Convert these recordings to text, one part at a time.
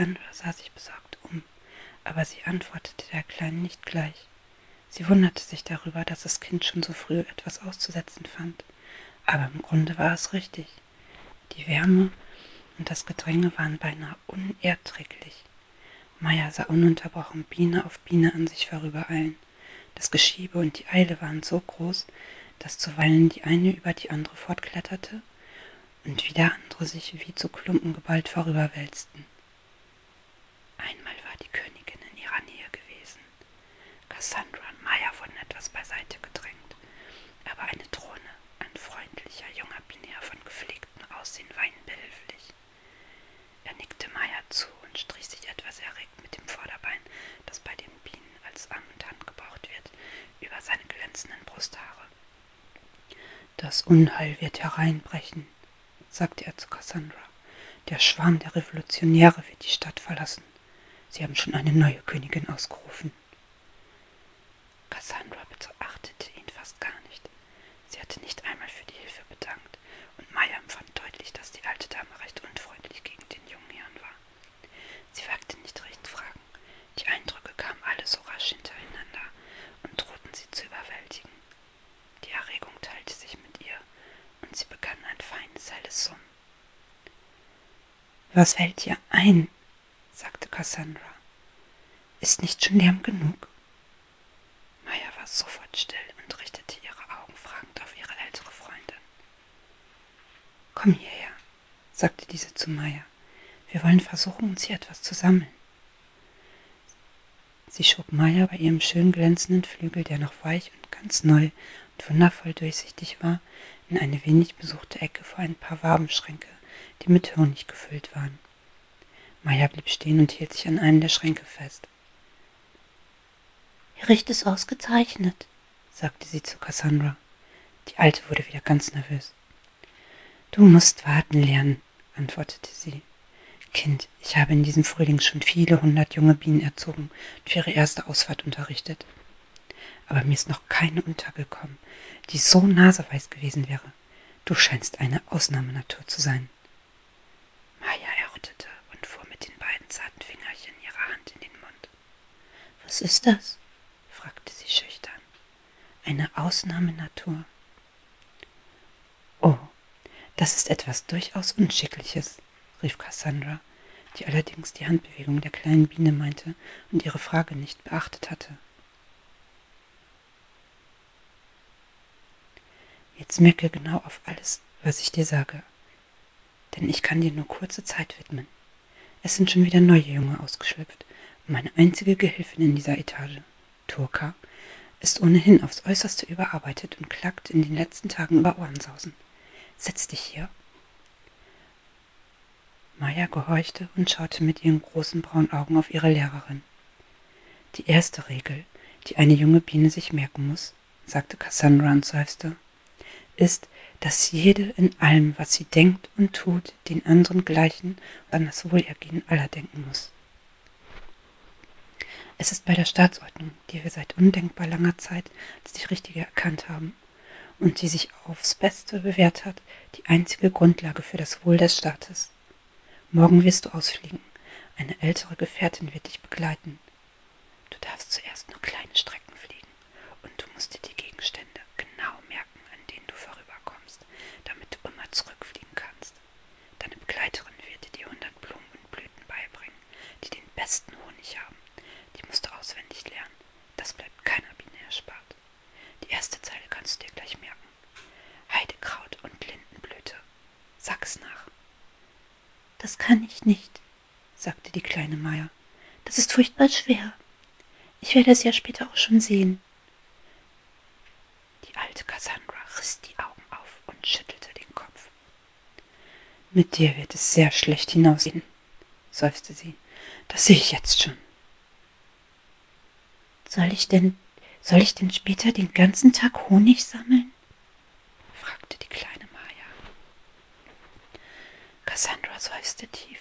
Cassandra sah sich besorgt um, aber sie antwortete der Kleinen nicht gleich. Sie wunderte sich darüber, dass das Kind schon so früh etwas auszusetzen fand. Aber im Grunde war es richtig. Die Wärme und das Gedränge waren beinahe unerträglich. Meier sah ununterbrochen Biene auf Biene an sich vorübereilen. Das Geschiebe und die Eile waren so groß, dass zuweilen die eine über die andere fortkletterte und wieder andere sich wie zu Klumpen geballt vorüberwälzten. Einmal war die Königin in ihrer Nähe gewesen. Cassandra und Maya wurden beiseite gedrängt, aber eine Drohne, ein freundlicher junger Binär von gepflegtem Aussehen, war ihnen behilflich. Er nickte Maya zu und strich sich etwas erregt mit dem Vorderbein, das bei den Bienen als Arm und Hand gebraucht wird, über seine glänzenden Brusthaare. Das Unheil wird hereinbrechen, sagte er zu Cassandra. Der Schwarm der Revolutionäre wird die Stadt verlassen. Sie haben schon eine neue Königin ausgerufen. Cassandra beachtete ihn fast gar nicht. Sie hatte nicht einmal für die Hilfe bedankt, und Maya empfand deutlich, dass die alte Dame recht unfreundlich gegen den jungen Herrn war. Sie wagte nicht recht Fragen. Die Eindrücke kamen alle so rasch hintereinander und drohten sie zu überwältigen. Die Erregung teilte sich mit ihr, und sie begann ein feines, helles Summen. Was fällt dir ein? sagte Cassandra. Ist nicht schon Lärm genug? Maya war sofort still und richtete ihre Augen fragend auf ihre ältere Freundin. Komm hierher, sagte diese zu Maya. Wir wollen versuchen, uns hier etwas zu sammeln. Sie schob Maya bei ihrem schön glänzenden Flügel, der noch weich und ganz neu und wundervoll durchsichtig war, in eine wenig besuchte Ecke vor ein paar Wabenschränke, die mit Honig gefüllt waren. Maya blieb stehen und hielt sich an einem der Schränke fest. Ihr riecht es ausgezeichnet, sagte sie zu Cassandra. Die Alte wurde wieder ganz nervös. Du musst warten lernen, antwortete sie. Kind, ich habe in diesem Frühling schon viele hundert junge Bienen erzogen und für ihre erste Ausfahrt unterrichtet. Aber mir ist noch keine untergekommen, die so naseweiß gewesen wäre. Du scheinst eine Ausnahmenatur zu sein. Maya errötete und fuhr mit den beiden zarten Fingerchen ihrer Hand in den Mund. Was ist das? fragte sie schüchtern. Eine Ausnahmenatur. Oh, das ist etwas durchaus Unschickliches, rief Cassandra, die allerdings die Handbewegung der kleinen Biene meinte und ihre Frage nicht beachtet hatte. Jetzt merke genau auf alles, was ich dir sage, denn ich kann dir nur kurze Zeit widmen. Es sind schon wieder neue Junge ausgeschlüpft und meine einzige Gehilfin in dieser Etage, Turka, ist ohnehin aufs äußerste überarbeitet und klagt in den letzten Tagen über Ohrensausen. Setz dich hier Maya gehorchte und schaute mit ihren großen braunen Augen auf ihre Lehrerin. Die erste Regel, die eine junge Biene sich merken muss, sagte Cassandra und seufzte, ist, dass jede in allem, was sie denkt und tut, den anderen gleichen und an das Wohlergehen aller denken muss. Es ist bei der Staatsordnung, die wir seit undenkbar langer Zeit als die richtige erkannt haben und die sich aufs Beste bewährt hat, die einzige Grundlage für das Wohl des Staates. Morgen wirst du ausfliegen. Eine ältere Gefährtin wird dich begleiten. Du darfst zuerst nur kleine Strecken fliegen und du musst dir die Gegenstände genau merken, an denen du vorüberkommst, damit du immer zurückfliegen kannst. Deine Begleiterin wird dir die hundert Blumen und Blüten beibringen, die den besten Honig haben. Die musst du auswendig lernen. Das bleibt keiner Biene erspart. Die du dir gleich merken. Heidekraut und Lindenblüte. Sag's nach. Das kann ich nicht, sagte die kleine Maya. Das ist furchtbar schwer. Ich werde es ja später auch schon sehen. Die alte Cassandra riss die Augen auf und schüttelte den Kopf. Mit dir wird es sehr schlecht hinausgehen, seufzte sie. Das sehe ich jetzt schon. Soll ich denn, soll ich denn später den ganzen Tag Honig sammeln? fragte die kleine Cassandra seufzte tief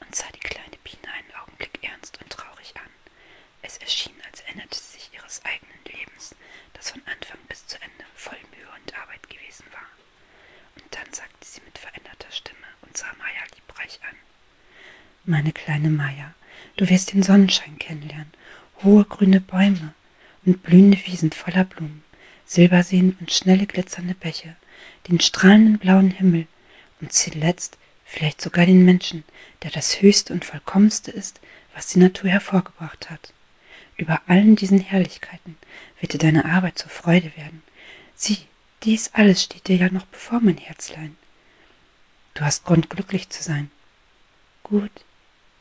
und sah die kleine Biene einen Augenblick ernst und traurig an. Es erschien, als erinnerte sie sich ihres eigenen Lebens, das von Anfang bis zu Ende voll Mühe und Arbeit gewesen war. Und dann sagte sie mit veränderter Stimme und sah Maya liebreich an. meine kleine Maya, du wirst den Sonnenschein kennenlernen, hohe grüne Bäume und blühende Wiesen voller Blumen, Silberseen und schnelle glitzernde Bäche, den strahlenden blauen Himmel und zuletzt vielleicht sogar den Menschen, der das Höchste und Vollkommenste ist, was die Natur hervorgebracht hat. Über allen diesen Herrlichkeiten wird dir deine Arbeit zur Freude werden. Sieh, dies alles steht dir ja noch bevor, mein Herzlein. Du hast Grund, glücklich zu sein. Gut,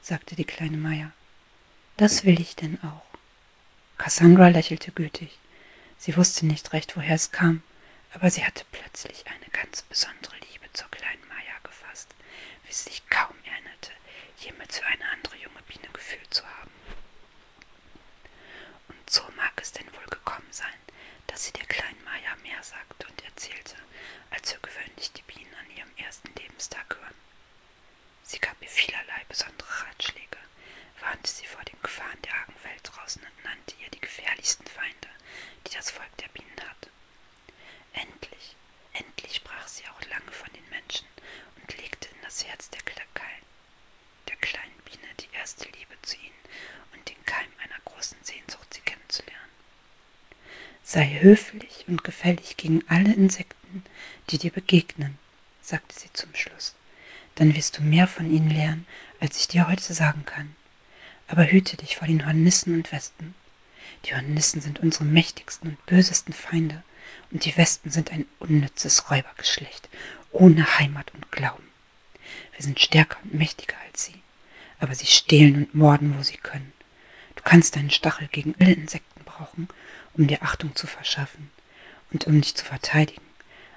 sagte die kleine Maya. Das will ich denn auch. Cassandra lächelte gütig. Sie wusste nicht recht, woher es kam, aber sie hatte plötzlich eine ganz besondere Liebe zur kleinen Maya gefasst, wie sie sich kaum erinnerte, jemals für eine andere junge Biene gefühlt zu haben. Und so mag es denn wohl gekommen sein, dass sie der kleinen Maya mehr sagte und erzählte, als für gewöhnlich die Bienen an ihrem ersten Lebenstag hören. Sie gab ihr vielerlei besondere Ratschläge, warnte sie vor den Gefahren der argen Welt draußen und nannte ihr die gefährlichsten Feinde, die das Volk der Bienen hat. Endlich, endlich sprach sie auch lange von den Menschen und legte in das Herz der, Klein, der kleinen Biene die erste Liebe zu ihnen und den Keim einer großen Sehnsucht, sie kennenzulernen. Höflich und gefällig gegen alle Insekten, die dir begegnen, sagte sie zum Schluss. Dann wirst du mehr von ihnen lernen, als ich dir heute sagen kann. Aber hüte dich vor den Hornissen und Wespen. Die Hornissen sind unsere mächtigsten und bösesten Feinde, und die Wespen sind ein unnützes Räubergeschlecht, ohne Heimat und Glauben. Wir sind stärker und mächtiger als sie, aber sie stehlen und morden, wo sie können. Du kannst deinen Stachel gegen alle Insekten brauchen, um dir Achtung zu verschaffen und um dich zu verteidigen.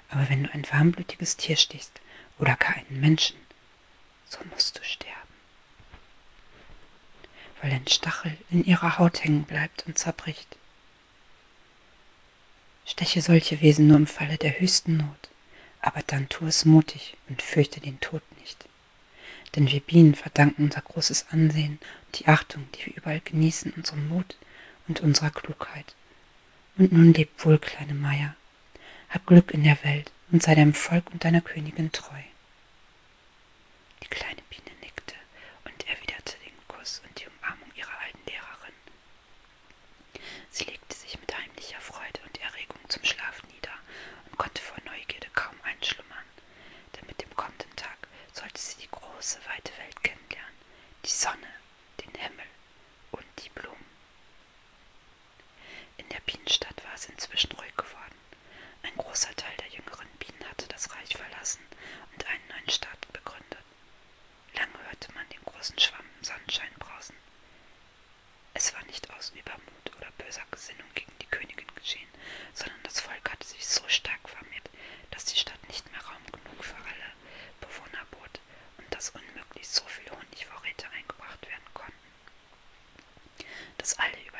Aber wenn du ein warmblütiges Tier stichst oder gar einen Menschen, so musst du sterben weil ein Stachel in ihrer Haut hängen bleibt und zerbricht. Steche solche Wesen nur im Falle der höchsten Not, aber dann tu es mutig und fürchte den Tod nicht. Denn wir Bienen verdanken unser großes Ansehen und die Achtung, die wir überall genießen, unserem Mut und unserer Klugheit. Und nun leb wohl, kleine Meier. Hab Glück in der Welt und sei deinem Volk und deiner Königin treu. Die kleine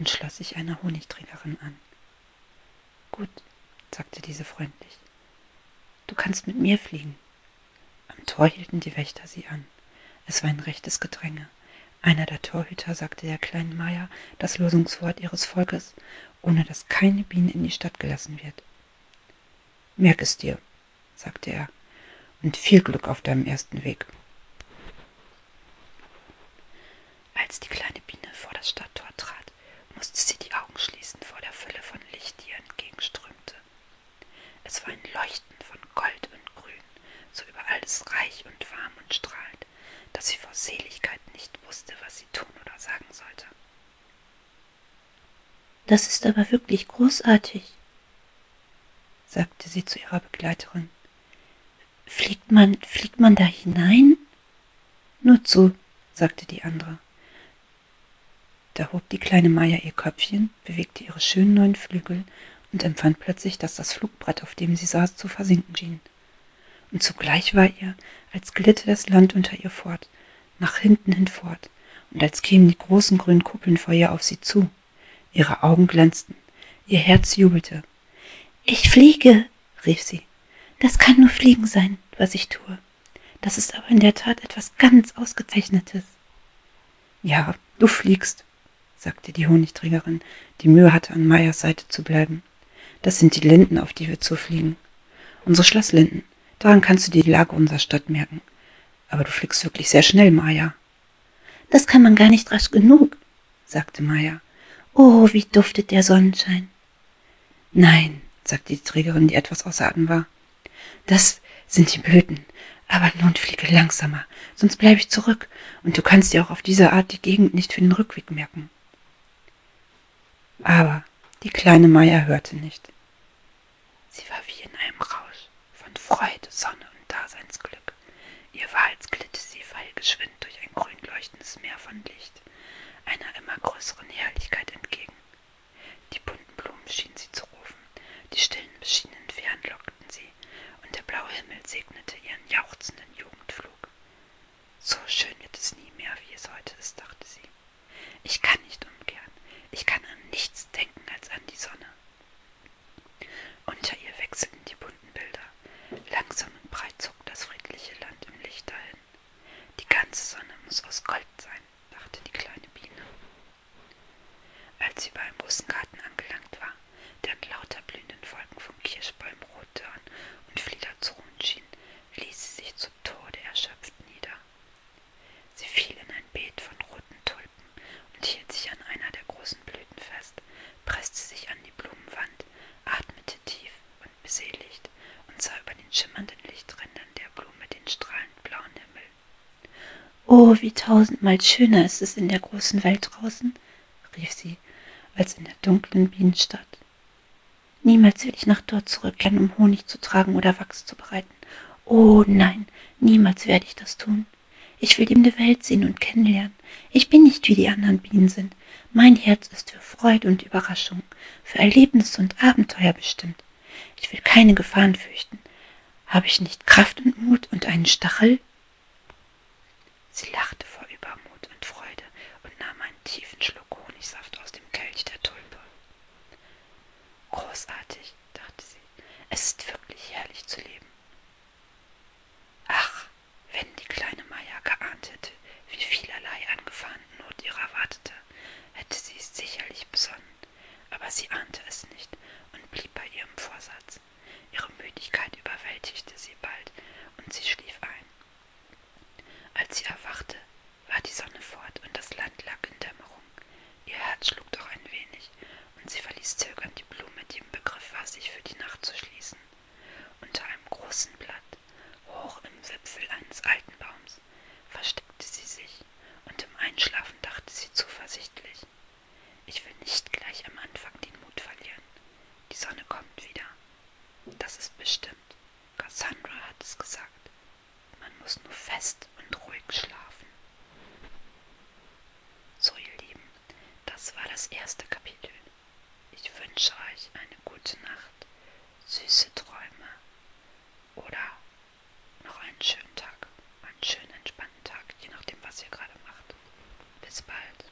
und schloss sich einer Honigträgerin an. Gut, sagte diese freundlich. Du kannst mit mir fliegen. Am Tor hielten die Wächter sie an. Es war ein rechtes Gedränge. Einer der Torhüter sagte der kleinen Maya das Losungswort ihres Volkes, ohne dass keine Biene in die Stadt gelassen wird. Merk es dir, sagte er, und viel Glück auf deinem ersten Weg. Als die kleine Biene vor das Stadttor trat, musste sie die Augen schließen vor der Fülle von Licht, die ihr entgegenströmte. Es war ein Leuchten von Gold und Grün, so über alles reich und warm und strahlend, dass sie vor Seligkeit nicht wusste, was sie tun oder sagen sollte. Das ist aber wirklich großartig, sagte sie zu ihrer Begleiterin. Fliegt man, fliegt man da hinein? Nur zu, sagte die andere. Da hob die kleine Maya ihr Köpfchen, bewegte ihre schönen neuen Flügel und empfand plötzlich, dass das Flugbrett, auf dem sie saß, zu versinken schien. Und zugleich war ihr, als glitte das Land unter ihr fort, nach hinten hinfort, und als kämen die großen grünen Kuppeln vor ihr auf sie zu. Ihre Augen glänzten, ihr Herz jubelte. Ich fliege, rief sie. Das kann nur Fliegen sein, was ich tue. Das ist aber in der Tat etwas ganz Ausgezeichnetes. Ja, du fliegst, sagte die Honigträgerin, die Mühe hatte, an Meyers Seite zu bleiben. Das sind die Linden, auf die wir zufliegen. Unsere Schlosslinden. Daran kannst du dir die Lage unserer Stadt merken. Aber du fliegst wirklich sehr schnell, Maya. Das kann man gar nicht rasch genug, sagte Maya. Oh, wie duftet der Sonnenschein. Nein, sagte die Trägerin, die etwas außer Atem war. Das sind die Blüten. Aber nun fliege langsamer, sonst bleibe ich zurück, und du kannst dir auch auf diese Art die Gegend nicht für den Rückweg merken. Aber die kleine Maya hörte nicht. Sie war wie in einem Rausch von Freude, Sonne und Daseinsglück. Ihr war, als glitte sie pfeilgeschwind durch ein grün leuchtendes Meer von Licht, einer immer größeren Herrlichkeit entgegen. Die bunten Blumen schienen sie zu rufen, die stillen beschienenen Fähren lockten sie, und der blaue Himmel segnete ihren jauchzenden Jugendflug. So schön wird es nie mehr, wie es heute ist, dachte sie. Ich kann nicht umkehren, ich kann an nichts denken als an die Sonne. Unter ihr wechselten die bunten Bilder. Langsam und breit zog das friedliche Land im Licht dahin. Die ganze Sonne muss aus Gold sein, dachte die kleine Biene. Russengarten angelangt war, der an lauter blühenden Wolken von Kirschbäumen, Rotdörn und Flieder zu ruhen schien, ließ sie sich zu Tode erschöpft nieder. Sie fiel in ein Beet von roten Tulpen und hielt sich an einer der großen Blüten fest, presste sich an die Blumenwand, atmete tief und beseligt und sah über den schimmernden Lichträndern der Blume den strahlend blauen Himmel. Oh, wie tausendmal schöner ist es in der großen Welt draußen, rief sie, als in der dunklen Bienenstadt. Niemals will ich nach dort zurückkehren, um Honig zu tragen oder Wachs zu bereiten. Oh nein, niemals werde ich das tun. Ich will ihm die Welt sehen und kennenlernen. Ich bin nicht wie die anderen Bienen sind. Mein Herz ist für Freude und Überraschung, für Erlebnisse und Abenteuer bestimmt. Ich will keine Gefahren fürchten. Habe ich nicht Kraft und Mut und einen Stachel? Sie lachte vor Übermut und Freude und nahm einen tiefen Schluck Honigsaft aus dem Kelch der Tulpe. Großartig, dachte sie. Es ist wirklich herrlich zu leben. Ach, wenn die kleine Maya geahnt hätte, wie vielerlei angefahrene Not ihrer wartete, hätte sie es sicherlich besonnen. Aber sie ahnte es nicht und blieb bei ihrem Vorsatz. Ihre Müdigkeit überwältigte sie bald und sie schlief ein. Als sie erwachte, war die Sonne fort und das Land lag in Dämmerung. Ihr Herz schlug doch ein wenig, und sie verließ zögernd die Blume, die im Begriff war, sich für die Nacht zu schließen. Unter einem großen Blatt, hoch im Wipfel eines alten Baums, versteckte sie sich, und im Einschlafen dachte sie zuversichtlich. Ich will nicht gleich am Anfang den Mut verlieren. Die Sonne kommt wieder. Das ist bestimmt. Cassandra hat es gesagt. Man muss nur fest und ruhig schlafen. So, ihr Lieben, das war das erste Kapitel. Ich wünsche euch eine gute Nacht, süße Träume oder noch einen schönen Tag, einen schönen entspannten Tag, je nachdem, was ihr gerade macht. Bis bald.